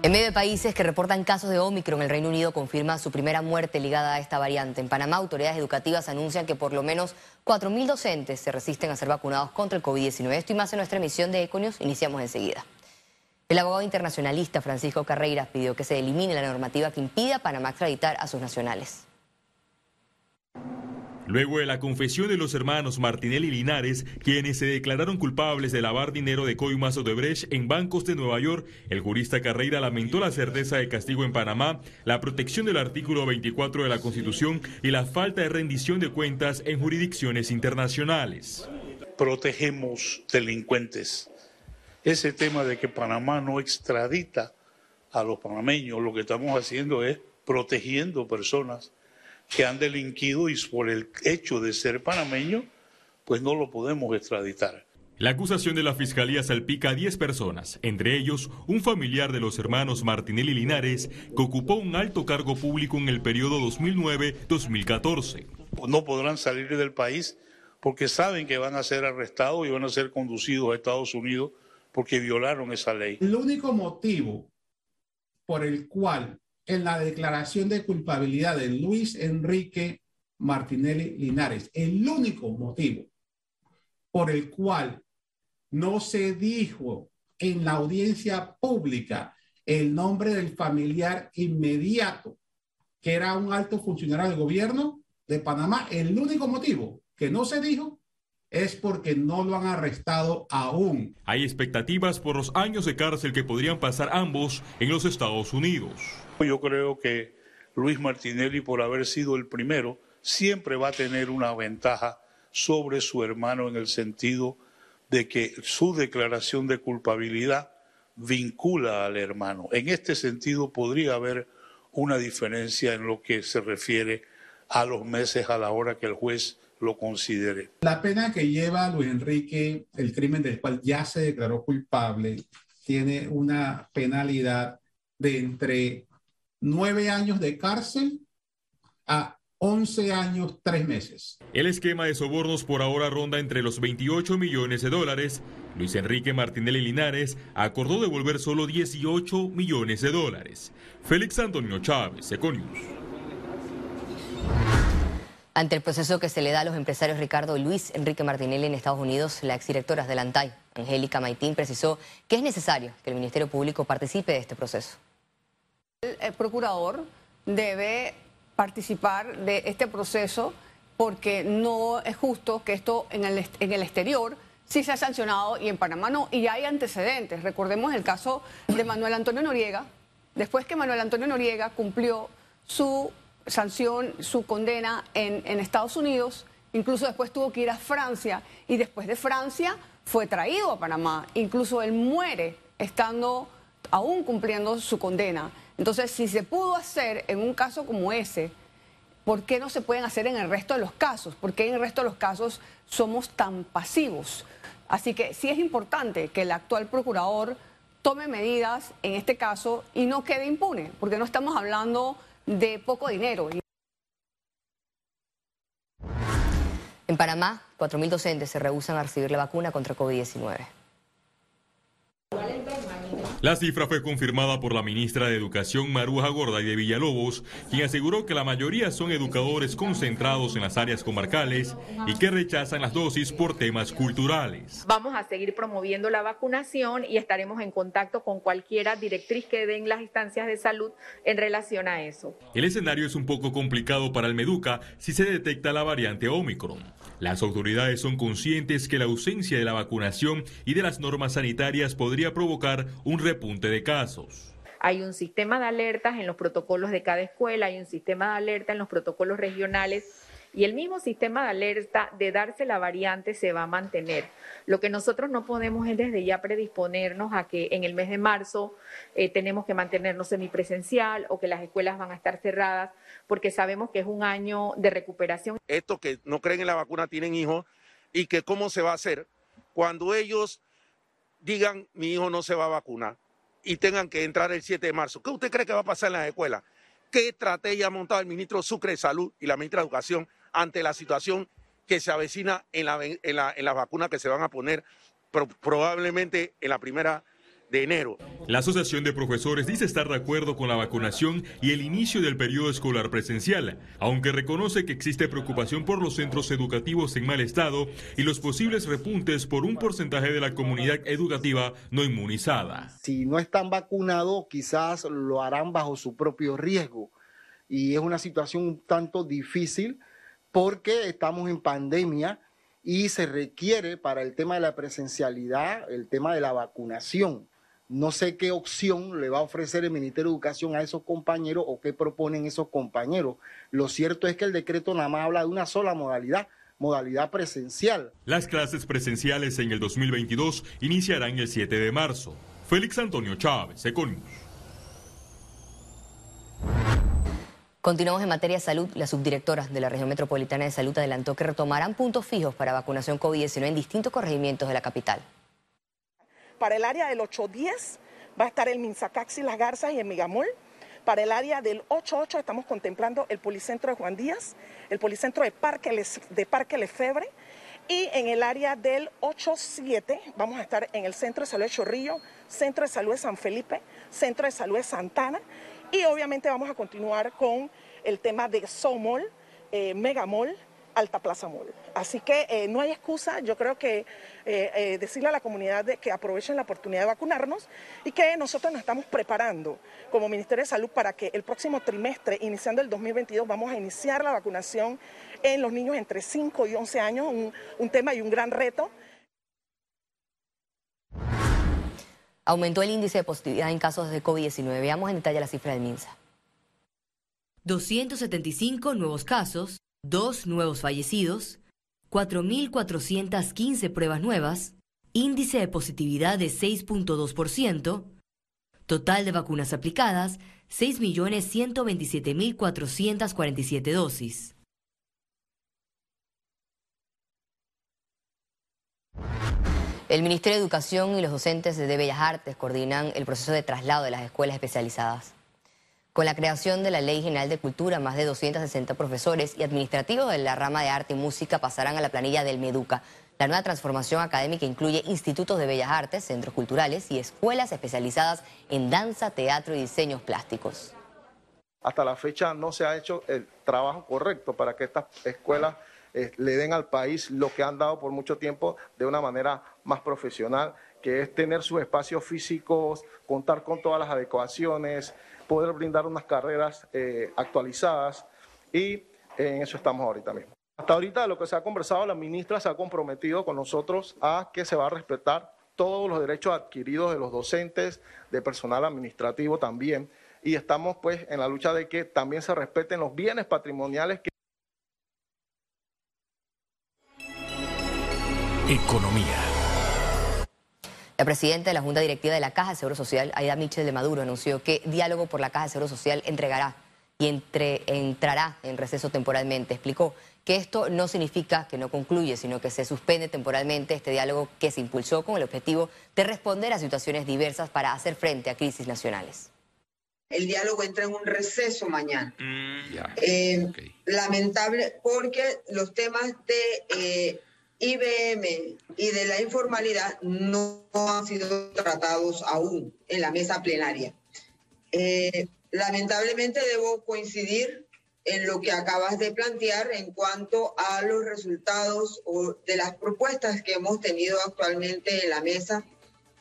En medio de países que reportan casos de Omicron, el Reino Unido confirma su primera muerte ligada a esta variante. En Panamá, autoridades educativas anuncian que por lo menos 4.000 docentes se resisten a ser vacunados contra el COVID-19. Esto y más en nuestra emisión de Econius. Iniciamos enseguida. El abogado internacionalista Francisco Carreiras pidió que se elimine la normativa que impide a Panamá extraditar a sus nacionales. Luego de la confesión de los hermanos Martinelli y Linares, quienes se declararon culpables de lavar dinero de coimas o de Brecht en bancos de Nueva York, el jurista Carreira lamentó la certeza de castigo en Panamá, la protección del artículo 24 de la Constitución y la falta de rendición de cuentas en jurisdicciones internacionales. Protegemos delincuentes. Ese tema de que Panamá no extradita a los panameños, lo que estamos haciendo es protegiendo personas que han delinquido y por el hecho de ser panameño, pues no lo podemos extraditar. La acusación de la fiscalía salpica a 10 personas, entre ellos un familiar de los hermanos Martinelli Linares, que ocupó un alto cargo público en el periodo 2009-2014. No podrán salir del país porque saben que van a ser arrestados y van a ser conducidos a Estados Unidos porque violaron esa ley. El único motivo por el cual en la declaración de culpabilidad de Luis Enrique Martinelli Linares. El único motivo por el cual no se dijo en la audiencia pública el nombre del familiar inmediato, que era un alto funcionario del gobierno de Panamá, el único motivo que no se dijo es porque no lo han arrestado aún. Hay expectativas por los años de cárcel que podrían pasar ambos en los Estados Unidos. Yo creo que Luis Martinelli, por haber sido el primero, siempre va a tener una ventaja sobre su hermano en el sentido de que su declaración de culpabilidad vincula al hermano. En este sentido podría haber una diferencia en lo que se refiere a los meses a la hora que el juez lo considere. La pena que lleva Luis Enrique, el crimen del cual ya se declaró culpable, tiene una penalidad de entre nueve años de cárcel a 11 años, tres meses. El esquema de sobornos por ahora ronda entre los 28 millones de dólares. Luis Enrique Martinelli Linares acordó devolver solo 18 millones de dólares. Félix Antonio Chávez, Econius. Ante el proceso que se le da a los empresarios Ricardo y Luis Enrique Martinelli en Estados Unidos, la exdirectora de Lantay, Angélica Maitín, precisó que es necesario que el Ministerio Público participe de este proceso. El procurador debe participar de este proceso porque no es justo que esto en el, exterior sí se ha sancionado y en Panamá no, y hay antecedentes. Recordemos el caso de Manuel Antonio Noriega, después que Manuel Antonio Noriega cumplió su sanción, su condena en, en Estados Unidos, incluso después tuvo que ir a Francia y después de Francia fue traído a Panamá, incluso él muere estando aún cumpliendo su condena. Entonces, si se pudo hacer en un caso como ese, ¿por qué no se pueden hacer en el resto de los casos? ¿Por qué en el resto de los casos somos tan pasivos? Así que sí es importante que el actual procurador tome medidas en este caso y no quede impune, porque no estamos hablando de poco dinero. En Panamá, 4.000 docentes se rehusan a recibir la vacuna contra COVID-19. La cifra fue confirmada por la ministra de Educación Maruja Gorda y de Villalobos, quien aseguró que la mayoría son educadores concentrados en las áreas comarcales y que rechazan las dosis por temas culturales. Vamos a seguir promoviendo la vacunación y estaremos en contacto con cualquiera directriz que den las instancias de salud en relación a eso. El escenario es un poco complicado para el Meduca si se detecta la variante Omicron. Las autoridades son conscientes que la ausencia de la vacunación y de las normas sanitarias podría provocar un repunte de casos. Hay un sistema de alertas en los protocolos de cada escuela, hay un sistema de alerta en los protocolos regionales y el mismo sistema de alerta de darse la variante se va a mantener. Lo que nosotros no podemos es desde ya predisponernos a que en el mes de marzo eh, tenemos que mantenernos semipresencial o que las escuelas van a estar cerradas porque sabemos que es un año de recuperación. Estos que no creen en la vacuna tienen hijos y que cómo se va a hacer cuando ellos digan mi hijo no se va a vacunar y tengan que entrar el 7 de marzo. ¿Qué usted cree que va a pasar en las escuelas? ¿Qué estrategia ha montado el ministro Sucre de Salud y la ministra de Educación ante la situación que se avecina en la, en la, en las vacunas que se van a poner probablemente en la primera de enero. La Asociación de Profesores dice estar de acuerdo con la vacunación y el inicio del periodo escolar presencial, aunque reconoce que existe preocupación por los centros educativos en mal estado y los posibles repuntes por un porcentaje de la comunidad educativa no inmunizada. Si no están vacunados, quizás lo harán bajo su propio riesgo. Y es una situación un tanto difícil porque estamos en pandemia y se requiere para el tema de la presencialidad el tema de la vacunación. No sé qué opción le va a ofrecer el Ministerio de Educación a esos compañeros o qué proponen esos compañeros. Lo cierto es que el decreto nada más habla de una sola modalidad, modalidad presencial. Las clases presenciales en el 2022 iniciarán el 7 de marzo. Félix Antonio Chávez, Econius. Continuamos en materia de salud. La subdirectora de la región metropolitana de salud adelantó que retomarán puntos fijos para vacunación COVID-19 en distintos corregimientos de la capital. Para el área del 810 va a estar el Minzacaxi, Las Garzas y el Migamol. Para el área del 88 estamos contemplando el Policentro de Juan Díaz, el Policentro de Parque, de Parque Lefebre y en el área del 87 vamos a estar en el Centro de Salud de Chorrillo, Centro de Salud de San Felipe, Centro de Salud de Santana y obviamente vamos a continuar con el tema de Somol, eh, Megamol, Alta Plaza. Así que eh, no hay excusa, yo creo que eh, decirle a la comunidad que aprovechen la oportunidad de vacunarnos y que nosotros nos estamos preparando como Ministerio de Salud para que el próximo trimestre, iniciando el 2022, vamos a iniciar la vacunación en los niños entre 5 y 11 años, un tema y un gran reto. Aumentó el índice de positividad en casos de COVID-19. Veamos en detalle la cifra del MINSA. 275 nuevos casos, dos nuevos fallecidos, 4.415 pruebas nuevas, índice de positividad de 6.2%, total de vacunas aplicadas 6.127.447 dosis. El Ministerio de Educación y los docentes de Bellas Artes coordinan el proceso de traslado de las escuelas especializadas. Con la creación de la Ley General de Cultura, más de 260 profesores y administrativos de la rama de arte y música pasarán a la planilla del MEDUCA. La nueva transformación académica incluye institutos de bellas artes, centros culturales y escuelas especializadas en danza, teatro y diseños plásticos. Hasta la fecha no se ha hecho el trabajo correcto para que estas escuelas eh, le den al país lo que han dado por mucho tiempo de una manera más profesional, que es tener sus espacios físicos, contar con todas las adecuaciones, poder brindar unas carreras eh, actualizadas y en eso estamos ahorita mismo. Hasta ahorita lo que se ha conversado, la ministra se ha comprometido con nosotros a que se va a respetar todos los derechos adquiridos de los docentes, de personal administrativo también, y estamos pues en la lucha de que también se respeten los bienes patrimoniales que... Economía. La presidenta de la Junta Directiva de la Caja de Seguro Social, Aida Michel de Maduro, anunció que diálogo por la Caja de Seguro Social entregará y entre, entrará en receso temporalmente. Explicó que esto no significa que no concluye, sino que se suspende temporalmente este diálogo que se impulsó con el objetivo de responder a situaciones diversas para hacer frente a crisis nacionales. El diálogo entra en un receso mañana. Mm, eh, lamentable porque los temas de eh, IBM y de la informalidad no han sido tratados aún en la mesa plenaria. Eh, lamentablemente debo coincidir en lo que acabas de plantear en cuanto a los resultados o de las propuestas que hemos tenido actualmente en la mesa.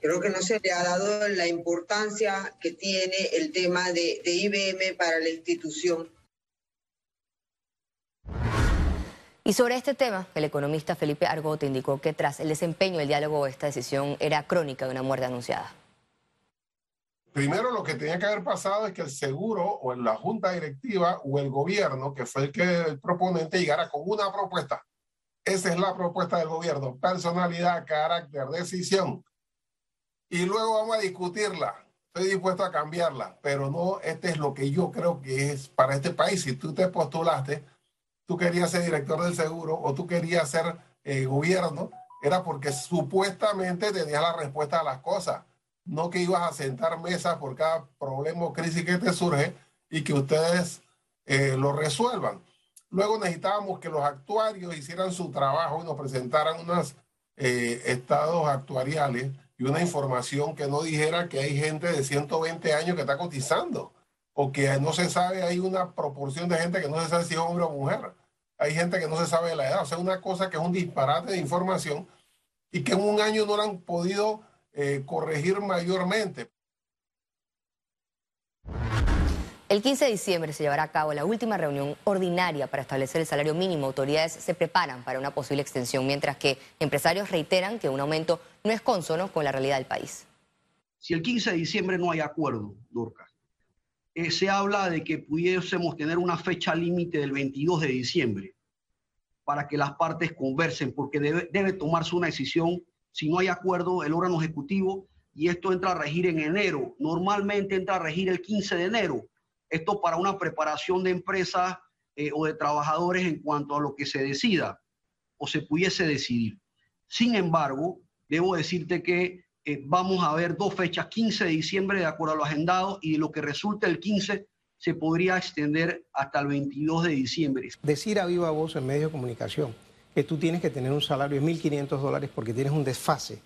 Creo que no se le ha dado la importancia que tiene el tema de, de IBM para la institución Y sobre este tema, el economista Felipe Argote indicó que tras el desempeño del diálogo esta decisión era crónica de una muerte anunciada. Primero lo que tenía que haber pasado es que el seguro o la junta directiva o el gobierno, que fue el que el proponente, llegara con una propuesta. Esa es la propuesta del gobierno, personalidad, carácter, decisión. Y luego vamos a discutirla. Estoy dispuesto a cambiarla, pero no, este es lo que yo creo que es para este país. Si tú te postulaste, tú querías ser director del seguro o tú querías ser eh, gobierno, era porque supuestamente tenías la respuesta a las cosas, no que ibas a sentar mesas por cada problema o crisis que te surge y que ustedes eh, lo resuelvan. Luego necesitábamos que los actuarios hicieran su trabajo y nos presentaran unos eh, estados actuariales y una información que no dijera que hay gente de 120 años que está cotizando o que no se sabe, hay una proporción de gente que no se sabe si es hombre o mujer. Hay gente que no se sabe la edad. O sea, una cosa que es un disparate de información y que en un año no la han podido eh, corregir mayormente. El 15 de diciembre se llevará a cabo la última reunión ordinaria para establecer el salario mínimo. Autoridades se preparan para una posible extensión, mientras que empresarios reiteran que un aumento no es consono con la realidad del país. Si el 15 de diciembre no hay acuerdo, Dorcas, eh, se habla de que pudiésemos tener una fecha límite del 22 de diciembre para que las partes conversen, porque debe, tomarse una decisión. Si no hay acuerdo, el órgano ejecutivo, y esto entra a regir en enero, normalmente entra a regir el 15 de enero. Esto para una preparación de empresas eh, o de trabajadores en cuanto a lo que se decida o se pudiese decidir. Sin embargo, debo decirte que eh, vamos a ver dos fechas, 15 de diciembre de acuerdo a lo agendado y lo que resulte el 15 se podría extender hasta el 22 de diciembre. Decir a viva voz en medios de comunicación que tú tienes que tener un salario de 1.500 dólares porque tienes un desfase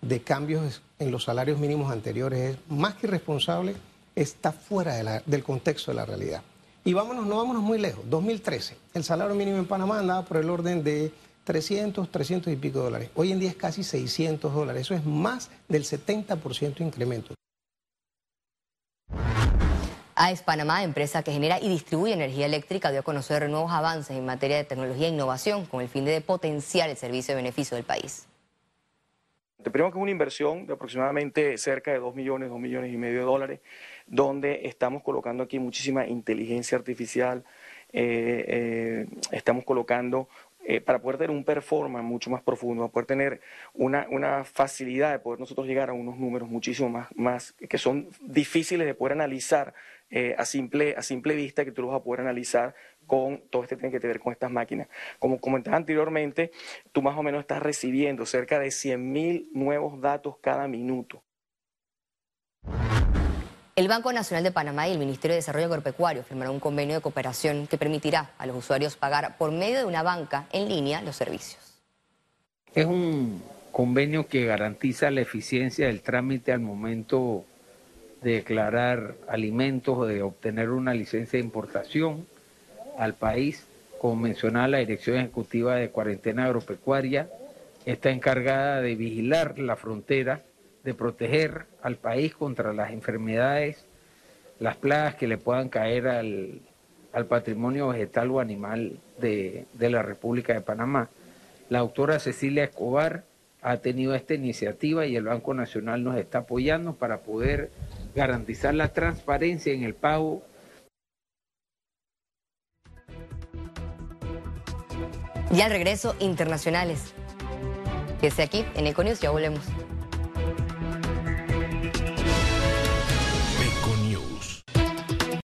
de cambios en los salarios mínimos anteriores es más que irresponsable, está fuera del contexto de la realidad. Y vámonos, no vámonos muy lejos, 2013, el salario mínimo en Panamá andaba por el orden de 300, 300 y pico dólares. Hoy en día es casi 600 dólares, eso es más del 70% de incremento. AES Panamá, empresa que genera y distribuye energía eléctrica, dio a conocer nuevos avances en materia de tecnología e innovación con el fin de potenciar el servicio de beneficio del país. Primero que es una inversión de aproximadamente cerca de 2 millones, 2 millones y medio de dólares, donde estamos colocando aquí muchísima inteligencia artificial, eh, eh, estamos colocando eh, para poder tener un performance mucho más profundo, para poder tener una, una, facilidad de poder nosotros llegar a unos números muchísimo más, más que son difíciles de poder analizar eh, a, simple, a simple vista, que tú los vas a poder analizar con todo este tiene que ver con estas máquinas. Como comentaba anteriormente, tú más o menos estás recibiendo cerca de 100.000 nuevos datos cada minuto. El Banco Nacional de Panamá y el Ministerio de Desarrollo Agropecuario firmaron un convenio de cooperación que permitirá a los usuarios pagar por medio de una banca en línea los servicios. Es un convenio que garantiza la eficiencia del trámite al momento de declarar alimentos o de obtener una licencia de importación al país. Como mencionaba la Dirección Ejecutiva de Cuarentena Agropecuaria, está encargada de vigilar la frontera, de proteger al país contra las enfermedades, las plagas que le puedan caer al, patrimonio vegetal o animal de, de la República de Panamá. La doctora Cecilia Escobar ha tenido esta iniciativa y el Banco Nacional nos está apoyando para poder garantizar la transparencia en el pago. Y al regreso, internacionales. Que aquí, en Econius, ya volvemos.